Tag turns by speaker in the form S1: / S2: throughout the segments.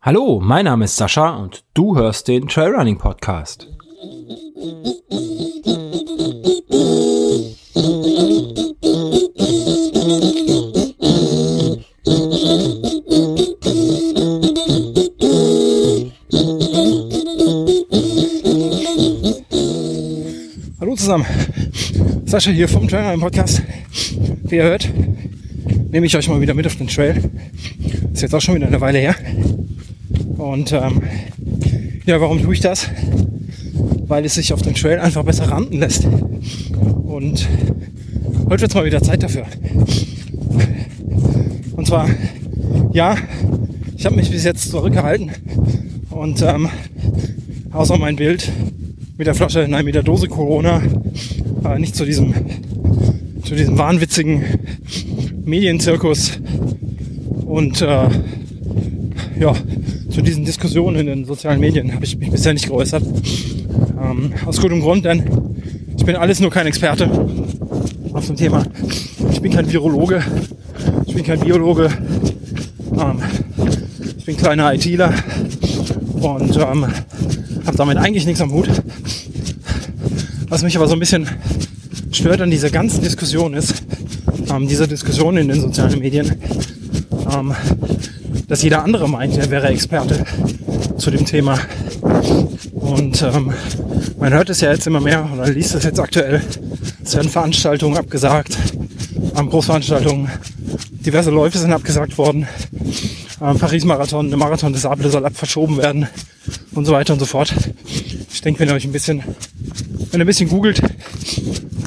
S1: Hallo, mein Name ist Sascha und du hörst den Trailrunning Podcast.
S2: Hallo zusammen, Sascha hier vom Trailrunning Podcast. Wie ihr hört, nehme ich euch mal wieder mit auf den Trail. Ist jetzt auch schon wieder eine Weile her. Und ähm, ja, warum tue ich das? Weil es sich auf dem Trail einfach besser randen lässt. Und heute wird es mal wieder Zeit dafür. Und zwar, ja, ich habe mich bis jetzt zurückgehalten und ähm, außer mein Bild mit der Flasche, nein, mit der Dose Corona, äh, nicht zu diesem, zu diesem wahnwitzigen Medienzirkus und äh, ja, zu diesen Diskussionen in den sozialen Medien habe ich mich bisher nicht geäußert. Ähm, aus gutem Grund, denn ich bin alles nur kein Experte auf dem Thema. Ich bin kein Virologe, ich bin kein Biologe, ähm, ich bin kleiner ITler und ähm, habe damit eigentlich nichts am Hut. Was mich aber so ein bisschen stört an dieser ganzen Diskussion ist, ähm, dieser Diskussion in den sozialen Medien, ähm, dass jeder andere meint, er wäre Experte zu dem Thema. Und ähm, man hört es ja jetzt immer mehr oder liest es jetzt aktuell. Es werden Veranstaltungen abgesagt, ähm, Großveranstaltungen, diverse Läufe sind abgesagt worden. Ähm, Paris-Marathon, der Marathon des Sable soll verschoben werden und so weiter und so fort. Ich denke, wenn ihr euch ein bisschen, wenn ihr ein bisschen googelt,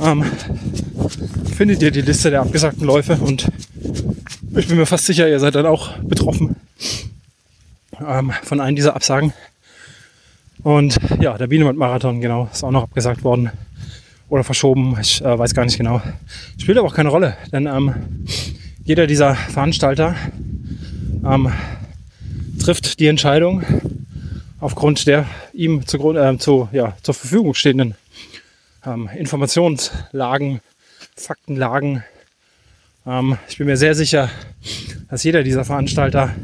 S2: ähm, findet ihr die Liste der abgesagten Läufe und ich bin mir fast sicher, ihr seid dann auch betroffen ähm, von einem dieser Absagen. Und ja, der Bienenwald-Marathon, genau, ist auch noch abgesagt worden oder verschoben. Ich äh, weiß gar nicht genau. Spielt aber auch keine Rolle, denn ähm, jeder dieser Veranstalter ähm, trifft die Entscheidung aufgrund der ihm zu, äh, zu, ja, zur Verfügung stehenden ähm, Informationslagen, Faktenlagen. Ähm, ich bin mir sehr sicher, dass jeder dieser Veranstalter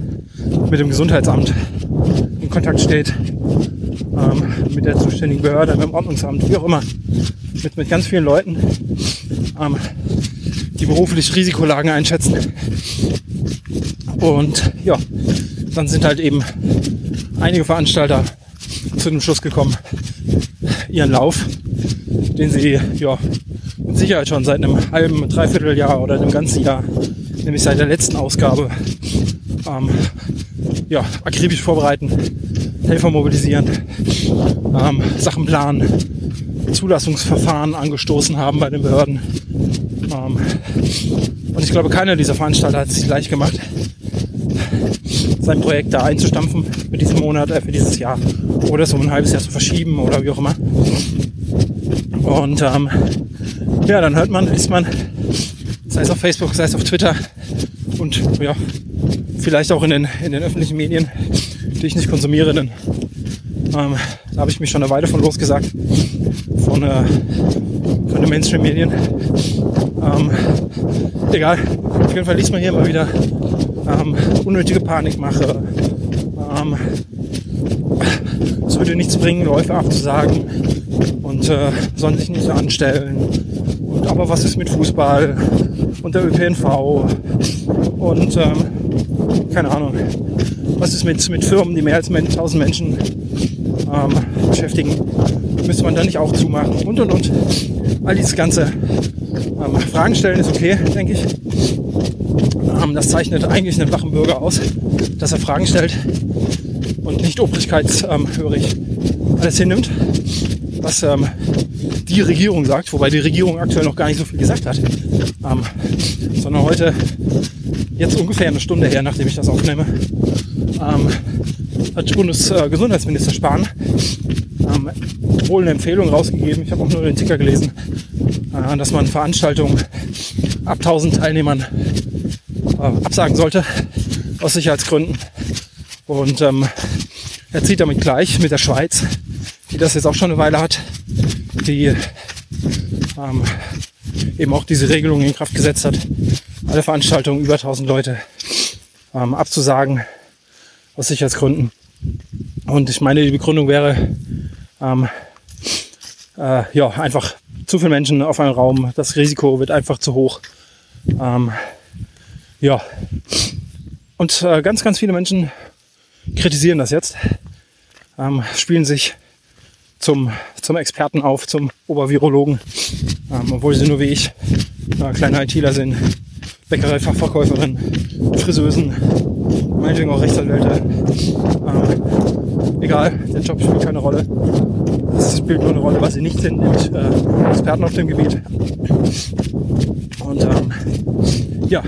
S2: mit dem Gesundheitsamt in Kontakt steht, ähm, mit der zuständigen Behörde, mit dem Ordnungsamt, wie auch immer, mit, mit ganz vielen Leuten, ähm, die beruflich Risikolagen einschätzen. Und ja, dann sind halt eben einige Veranstalter zu dem Schluss gekommen, ihren Lauf, den sie ja Sicherheit schon seit einem halben, dreiviertel Jahr oder einem ganzen Jahr, nämlich seit der letzten Ausgabe, ähm, ja, akribisch vorbereiten, Helfer mobilisieren, ähm, Sachen planen, Zulassungsverfahren angestoßen haben bei den Behörden. Ähm, und ich glaube, keiner dieser Veranstalter hat es sich leicht gemacht, sein Projekt da einzustampfen für diesen Monat, äh, für dieses Jahr oder es um ein halbes Jahr zu verschieben oder wie auch immer. Und ähm, ja, dann hört man, liest man, sei es auf Facebook, sei es auf Twitter und ja, vielleicht auch in den, in den öffentlichen Medien, die ich nicht konsumiere, denn ähm, da habe ich mich schon eine Weile von losgesagt, von, äh, von den Mainstream-Medien. Ähm, egal, auf jeden Fall liest man hier immer wieder ähm, unnötige Panikmache. Ähm, es würde nichts bringen, Läufe abzusagen und äh, sollen sich nicht so anstellen. Und, aber was ist mit Fußball und der ÖPNV und ähm, keine Ahnung, was ist mit, mit Firmen, die mehr als 1000 Menschen ähm, beschäftigen, müsste man da nicht auch zumachen und und und. All dieses ganze ähm, Fragen stellen ist okay, denke ich. Ähm, das zeichnet eigentlich einen wachen Bürger aus, dass er Fragen stellt und nicht obrigkeitshörig alles hinnimmt, was ähm, die Regierung sagt, wobei die Regierung aktuell noch gar nicht so viel gesagt hat, ähm, sondern heute, jetzt ungefähr eine Stunde her, nachdem ich das aufnehme, ähm, hat Bundesgesundheitsminister Spahn ähm, wohl eine Empfehlung rausgegeben, ich habe auch nur den Ticker gelesen, äh, dass man Veranstaltungen ab 1000 Teilnehmern äh, absagen sollte, aus Sicherheitsgründen. Und ähm, er zieht damit gleich mit der Schweiz, das jetzt auch schon eine Weile hat, die ähm, eben auch diese Regelung in Kraft gesetzt hat, alle Veranstaltungen über 1000 Leute ähm, abzusagen aus Sicherheitsgründen. Und ich meine, die Begründung wäre, ähm, äh, ja, einfach zu viele Menschen auf einem Raum, das Risiko wird einfach zu hoch. Ähm, ja, und äh, ganz, ganz viele Menschen kritisieren das jetzt, ähm, spielen sich zum, zum Experten auf, zum Obervirologen, ähm, obwohl sie nur wie ich äh, kleine ITler sind, Bäckerei-Fachverkäuferin, Friseusen, meinetwegen auch Rechtsanwälte. Ähm, egal, der Job spielt keine Rolle. Es spielt nur eine Rolle, was sie nicht sind, nämlich äh, Experten auf dem Gebiet. Und ähm, ja,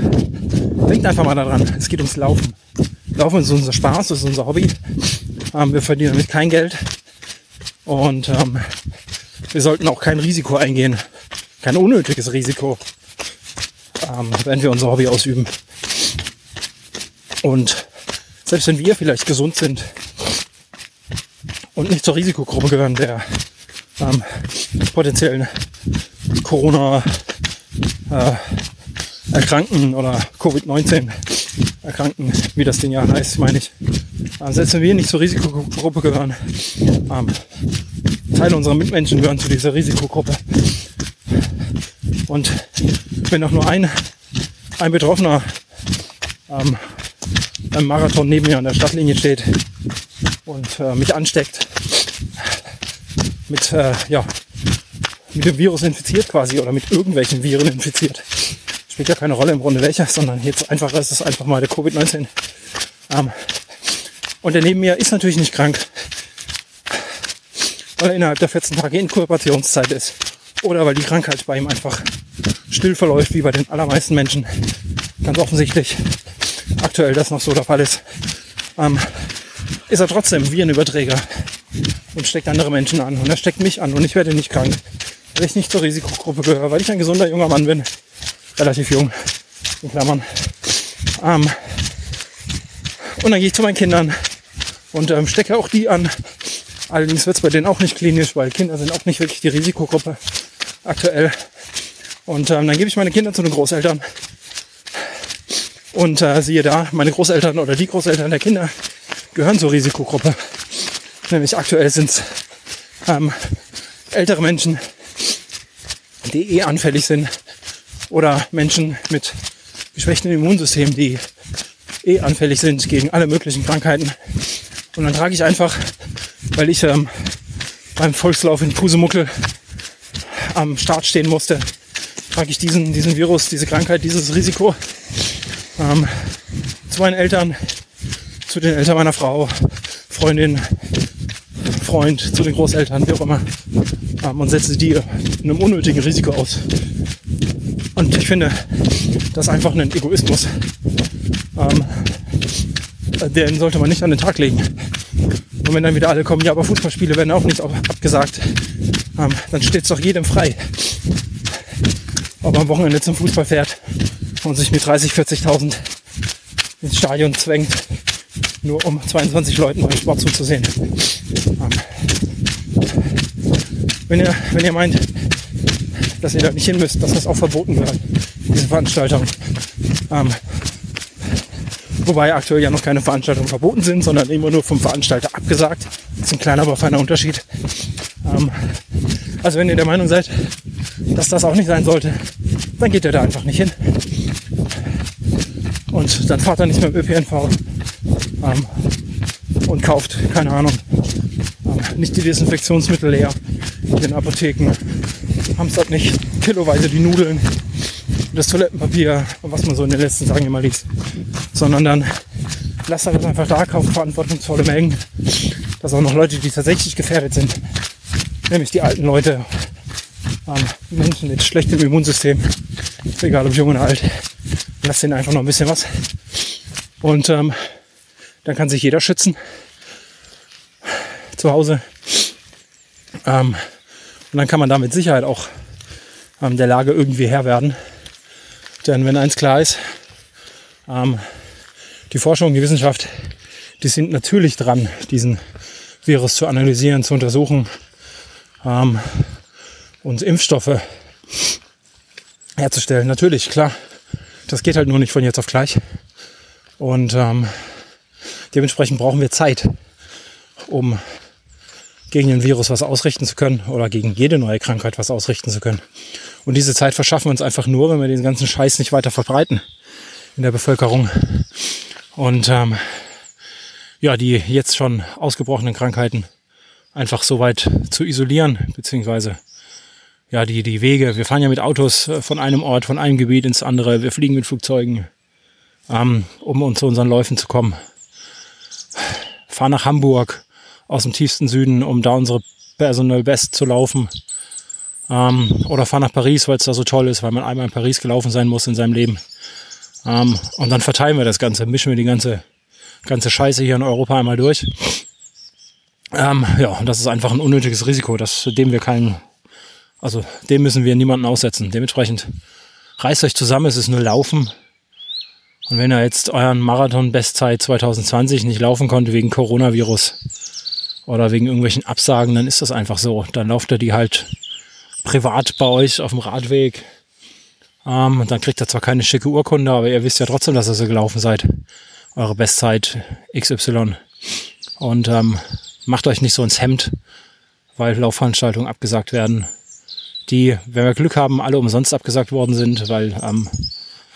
S2: denkt einfach mal daran, es geht ums Laufen. Laufen ist unser Spaß, das ist unser Hobby. Ähm, wir verdienen damit kein Geld. Und ähm, wir sollten auch kein Risiko eingehen. Kein unnötiges Risiko, ähm, wenn wir unser Hobby ausüben. Und selbst wenn wir vielleicht gesund sind und nicht zur Risikogruppe gehören der ähm, potenziellen Corona äh, Erkrankten oder Covid-19 Erkrankten, wie das Ding ja heißt, meine ich. Äh, selbst wenn wir nicht zur Risikogruppe gehören, ähm, Teile unserer Mitmenschen gehören zu dieser Risikogruppe. Und wenn auch nur ein, ein Betroffener ähm, beim Marathon neben mir an der Stadtlinie steht und äh, mich ansteckt, mit, äh, ja, mit dem Virus infiziert quasi oder mit irgendwelchen Viren infiziert. Spielt ja keine Rolle im Grunde welcher, sondern jetzt einfach ist es einfach mal der Covid-19. Ähm, und der neben mir ist natürlich nicht krank, weil er innerhalb der 14 Tage Inkubationszeit ist. Oder weil die Krankheit bei ihm einfach still verläuft, wie bei den allermeisten Menschen. Ganz offensichtlich aktuell das noch so der Fall ist. Ähm, ist er trotzdem wie ein Überträger und steckt andere Menschen an. Und er steckt mich an und ich werde nicht krank, weil ich nicht zur Risikogruppe gehöre, weil ich ein gesunder junger Mann bin. Relativ jung, in Klammern. Ähm, und dann gehe ich zu meinen Kindern und ähm, stecke auch die an. Allerdings wird es bei denen auch nicht klinisch, weil Kinder sind auch nicht wirklich die Risikogruppe aktuell. Und ähm, dann gebe ich meine Kinder zu den Großeltern. Und äh, siehe da, meine Großeltern oder die Großeltern der Kinder gehören zur Risikogruppe. Nämlich aktuell sind es ähm, ältere Menschen, die eh anfällig sind. Oder Menschen mit geschwächtem Immunsystem, die eh anfällig sind gegen alle möglichen Krankheiten. Und dann trage ich einfach, weil ich ähm, beim Volkslauf in Pusemuckel am Start stehen musste, trage ich diesen, diesen Virus, diese Krankheit, dieses Risiko ähm, zu meinen Eltern, zu den Eltern meiner Frau, Freundin, Freund, zu den Großeltern, wie auch immer, ähm, und setze die einem unnötigen Risiko aus. Und ich finde, das ist einfach ein Egoismus. Ähm, den sollte man nicht an den Tag legen. Und wenn dann wieder alle kommen, ja, aber Fußballspiele werden auch nicht abgesagt, ähm, dann steht es doch jedem frei. Ob am Wochenende zum Fußball fährt und sich mit 30, 40.000 ins Stadion zwängt, nur um 22 Leuten beim Sport zuzusehen. Ähm, wenn, ihr, wenn ihr meint, dass ihr da nicht hin müsst, dass das auch verboten wird, diese Veranstaltung. Wobei aktuell ja noch keine Veranstaltungen verboten sind, sondern immer nur vom Veranstalter abgesagt. Das ist ein kleiner, aber feiner Unterschied. Ähm, also wenn ihr der Meinung seid, dass das auch nicht sein sollte, dann geht ihr da einfach nicht hin. Und dann fahrt er nicht mit dem ÖPNV ähm, und kauft, keine Ahnung, ähm, nicht die Desinfektionsmittel leer in den Apotheken. Hamstert nicht kiloweise die Nudeln, das Toilettenpapier und was man so in den letzten Tagen immer liest. Sondern dann lasst er das einfach da, kauft verantwortungsvolle Mengen. Dass auch noch Leute, die tatsächlich gefährdet sind, nämlich die alten Leute, ähm, Menschen mit schlechtem Immunsystem, egal ob jung oder alt, lass denen einfach noch ein bisschen was. Und ähm, dann kann sich jeder schützen zu Hause. Ähm, und dann kann man da mit Sicherheit auch ähm, der Lage irgendwie Herr werden. Denn wenn eins klar ist, ähm, die Forschung, die Wissenschaft, die sind natürlich dran, diesen Virus zu analysieren, zu untersuchen ähm, und Impfstoffe herzustellen. Natürlich, klar. Das geht halt nur nicht von jetzt auf gleich. Und ähm, dementsprechend brauchen wir Zeit, um gegen den Virus was ausrichten zu können oder gegen jede neue Krankheit was ausrichten zu können. Und diese Zeit verschaffen wir uns einfach nur, wenn wir den ganzen Scheiß nicht weiter verbreiten in der Bevölkerung. Und ähm, ja, die jetzt schon ausgebrochenen Krankheiten einfach so weit zu isolieren, beziehungsweise ja, die, die Wege. Wir fahren ja mit Autos äh, von einem Ort, von einem Gebiet ins andere. Wir fliegen mit Flugzeugen, ähm, um zu unseren Läufen zu kommen. Fahren nach Hamburg aus dem tiefsten Süden, um da unsere Personal Best zu laufen. Ähm, oder fahren nach Paris, weil es da so toll ist, weil man einmal in Paris gelaufen sein muss in seinem Leben. Ähm, und dann verteilen wir das Ganze, mischen wir die ganze ganze Scheiße hier in Europa einmal durch. Ähm, ja, und das ist einfach ein unnötiges Risiko, das, dem wir keinen, also dem müssen wir niemanden aussetzen. Dementsprechend reißt euch zusammen, es ist nur Laufen. Und wenn ihr jetzt euren Marathon-Bestzeit 2020 nicht laufen konnte wegen Coronavirus oder wegen irgendwelchen Absagen, dann ist das einfach so. Dann lauft ihr die halt privat bei euch auf dem Radweg. Ähm, dann kriegt ihr zwar keine schicke Urkunde, aber ihr wisst ja trotzdem, dass ihr so gelaufen seid eure Bestzeit XY. Und ähm, macht euch nicht so ins Hemd, weil Laufveranstaltungen abgesagt werden, die, wenn wir Glück haben, alle umsonst abgesagt worden sind, weil ähm,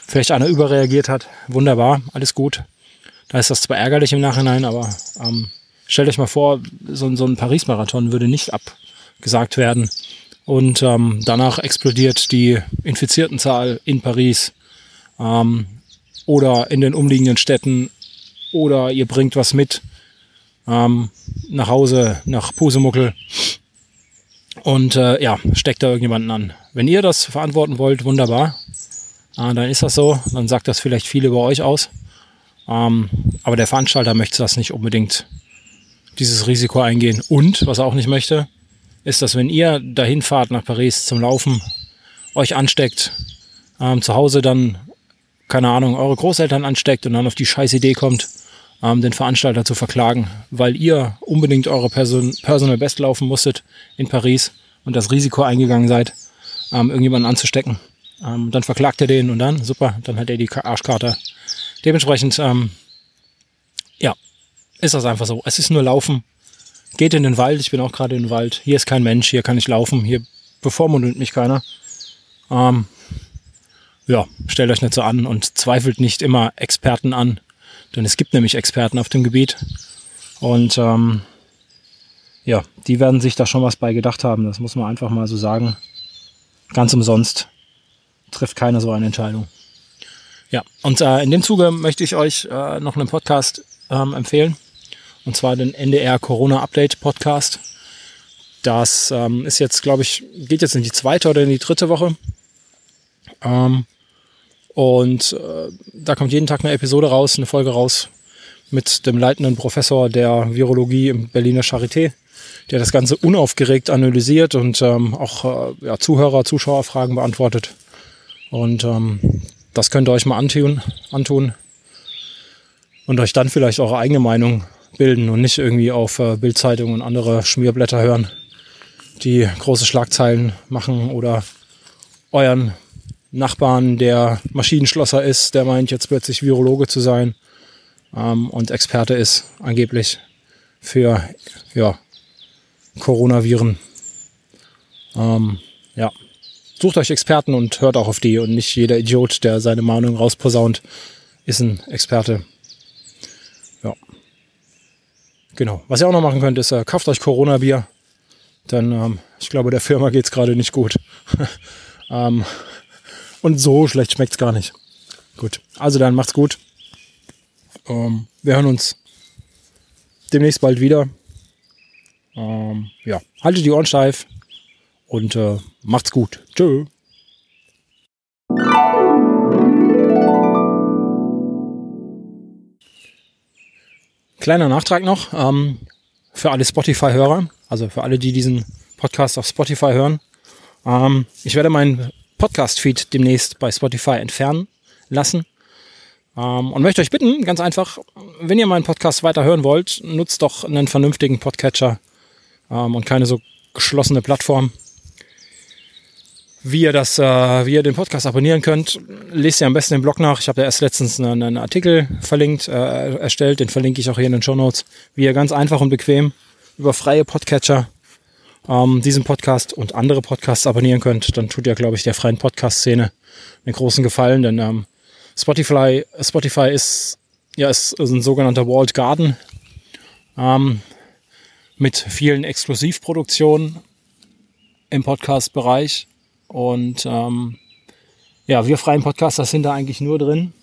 S2: vielleicht einer überreagiert hat. Wunderbar, alles gut. Da ist das zwar ärgerlich im Nachhinein, aber ähm, stellt euch mal vor, so, so ein Paris-Marathon würde nicht abgesagt werden. Und ähm, danach explodiert die Infiziertenzahl in Paris. Ähm, oder in den umliegenden Städten oder ihr bringt was mit ähm, nach Hause, nach Pusemuckel und äh, ja, steckt da irgendjemanden an. Wenn ihr das verantworten wollt, wunderbar. Äh, dann ist das so. Dann sagt das vielleicht viel über euch aus. Ähm, aber der Veranstalter möchte das nicht unbedingt, dieses Risiko eingehen. Und, was er auch nicht möchte, ist, dass wenn ihr dahin fahrt nach Paris zum Laufen, euch ansteckt, ähm, zu Hause dann keine Ahnung, eure Großeltern ansteckt und dann auf die scheiß Idee kommt, ähm, den Veranstalter zu verklagen, weil ihr unbedingt eure Person, Personal Best laufen musstet in Paris und das Risiko eingegangen seid, ähm, irgendjemanden anzustecken. Ähm, dann verklagt ihr den und dann, super, dann hat er die Arschkarte. Dementsprechend, ähm, ja, ist das einfach so. Es ist nur Laufen. Geht in den Wald, ich bin auch gerade in den Wald. Hier ist kein Mensch, hier kann ich laufen, hier bevormundet mich keiner. Ähm, ja, stellt euch nicht so an und zweifelt nicht immer Experten an, denn es gibt nämlich Experten auf dem Gebiet und ähm, ja, die werden sich da schon was bei gedacht haben, das muss man einfach mal so sagen. Ganz umsonst trifft keiner so eine Entscheidung. Ja, und äh, in dem Zuge möchte ich euch äh, noch einen Podcast ähm, empfehlen. Und zwar den NDR Corona Update Podcast. Das ähm, ist jetzt, glaube ich, geht jetzt in die zweite oder in die dritte Woche. Ähm, und äh, da kommt jeden Tag eine Episode raus, eine Folge raus mit dem leitenden Professor der Virologie im Berliner Charité, der das Ganze unaufgeregt analysiert und ähm, auch äh, ja, Zuhörer, Zuschauerfragen beantwortet. Und ähm, das könnt ihr euch mal antun, antun und euch dann vielleicht eure eigene Meinung bilden und nicht irgendwie auf äh, Bildzeitung und andere Schmierblätter hören, die große Schlagzeilen machen oder euren Nachbarn, der Maschinenschlosser ist, der meint jetzt plötzlich Virologe zu sein ähm, und Experte ist angeblich für ja, Coronaviren. Ähm, ja, sucht euch Experten und hört auch auf die und nicht jeder Idiot, der seine Meinung rausposaunt, ist ein Experte. Ja. Genau. Was ihr auch noch machen könnt, ist, äh, kauft euch Corona-Bier. Denn ähm, ich glaube, der Firma geht es gerade nicht gut. ähm, und so schlecht schmeckt es gar nicht. Gut. Also dann macht's gut. Ähm, wir hören uns demnächst bald wieder. Ähm, ja, haltet die Ohren steif und äh, macht's gut. Tschö. Kleiner Nachtrag noch ähm, für alle Spotify-Hörer, also für alle, die diesen Podcast auf Spotify hören. Ähm, ich werde meinen Podcast-Feed demnächst bei Spotify entfernen lassen. Ähm, und möchte euch bitten, ganz einfach, wenn ihr meinen Podcast weiter hören wollt, nutzt doch einen vernünftigen Podcatcher ähm, und keine so geschlossene Plattform. Wie ihr das, äh, wie ihr den Podcast abonnieren könnt. Lest ihr am besten den Blog nach. Ich habe da erst letztens einen, einen Artikel verlinkt, äh, erstellt. Den verlinke ich auch hier in den Show Notes. Wie ihr ganz einfach und bequem über freie Podcatcher ähm, diesen Podcast und andere Podcasts abonnieren könnt, dann tut ihr, glaube ich, der freien Podcast-Szene einen großen Gefallen, denn ähm, Spotify, Spotify ist ja ist, ist ein sogenannter Walled Garden ähm, mit vielen Exklusivproduktionen im Podcast-Bereich und ähm, ja, wir freien Podcaster sind da eigentlich nur drin,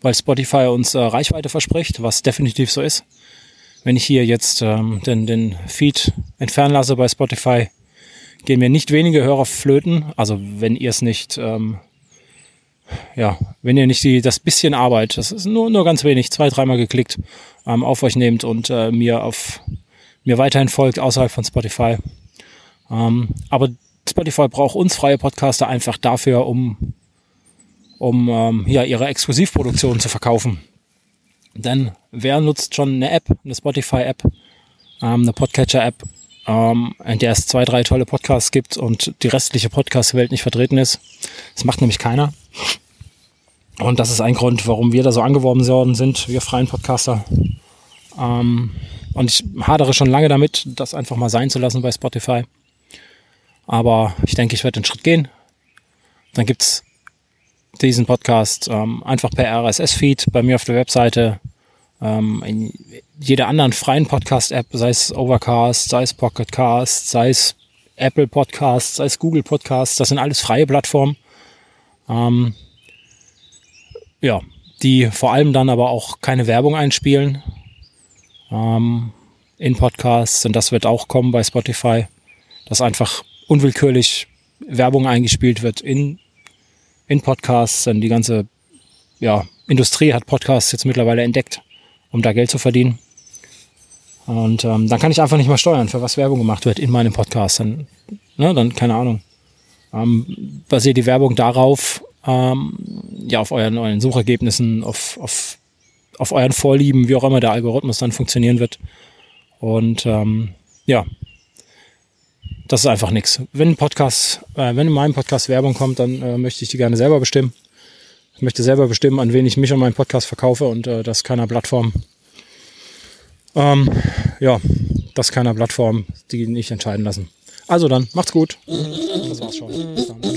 S2: weil Spotify uns äh, Reichweite verspricht, was definitiv so ist. Wenn ich hier jetzt ähm, den, den Feed entfernen lasse bei Spotify, gehen mir nicht wenige Hörer flöten. Also wenn ihr es nicht, ähm, ja, wenn ihr nicht die, das bisschen Arbeit, das ist nur, nur ganz wenig, zwei, dreimal geklickt, ähm, auf euch nehmt und äh, mir auf mir weiterhin folgt außerhalb von Spotify. Ähm, aber Spotify braucht uns freie Podcaster einfach dafür, um, um ähm, ja, ihre Exklusivproduktion zu verkaufen. Denn wer nutzt schon eine App, eine Spotify-App, ähm, eine Podcatcher-App, ähm, in der es zwei, drei tolle Podcasts gibt und die restliche Podcast-Welt nicht vertreten ist? Das macht nämlich keiner. Und das ist ein Grund, warum wir da so angeworben worden sind, wir freien Podcaster. Ähm, und ich hadere schon lange damit, das einfach mal sein zu lassen bei Spotify. Aber ich denke, ich werde den Schritt gehen. Dann gibt's diesen Podcast ähm, einfach per RSS-Feed bei mir auf der Webseite, ähm, in jeder anderen freien Podcast-App, sei es Overcast, sei es Pocketcast, sei es Apple Podcast, sei es Google Podcast, das sind alles freie Plattformen. Ähm, ja, die vor allem dann aber auch keine Werbung einspielen ähm, in Podcasts und das wird auch kommen bei Spotify, dass einfach unwillkürlich Werbung eingespielt wird in, in Podcasts. Denn die ganze ja, Industrie hat Podcasts jetzt mittlerweile entdeckt, um da Geld zu verdienen. Und ähm, dann kann ich einfach nicht mehr steuern, für was Werbung gemacht wird in meinem Podcast. Dann, ne, dann keine Ahnung. Ähm, basiert die Werbung darauf, ähm, ja, auf euren, euren Suchergebnissen, auf, auf, auf euren Vorlieben, wie auch immer der Algorithmus dann funktionieren wird. Und ähm, ja, das ist einfach nichts. Wenn ein Podcast, äh, wenn in meinem Podcast Werbung kommt, dann äh, möchte ich die gerne selber bestimmen. Ich möchte selber bestimmen, an wen ich mich und meinen Podcast verkaufe und äh, das keiner Plattform. Ähm, ja, das keiner Plattform, die nicht entscheiden lassen. Also dann, macht's gut. Das war's schon. Bis dann.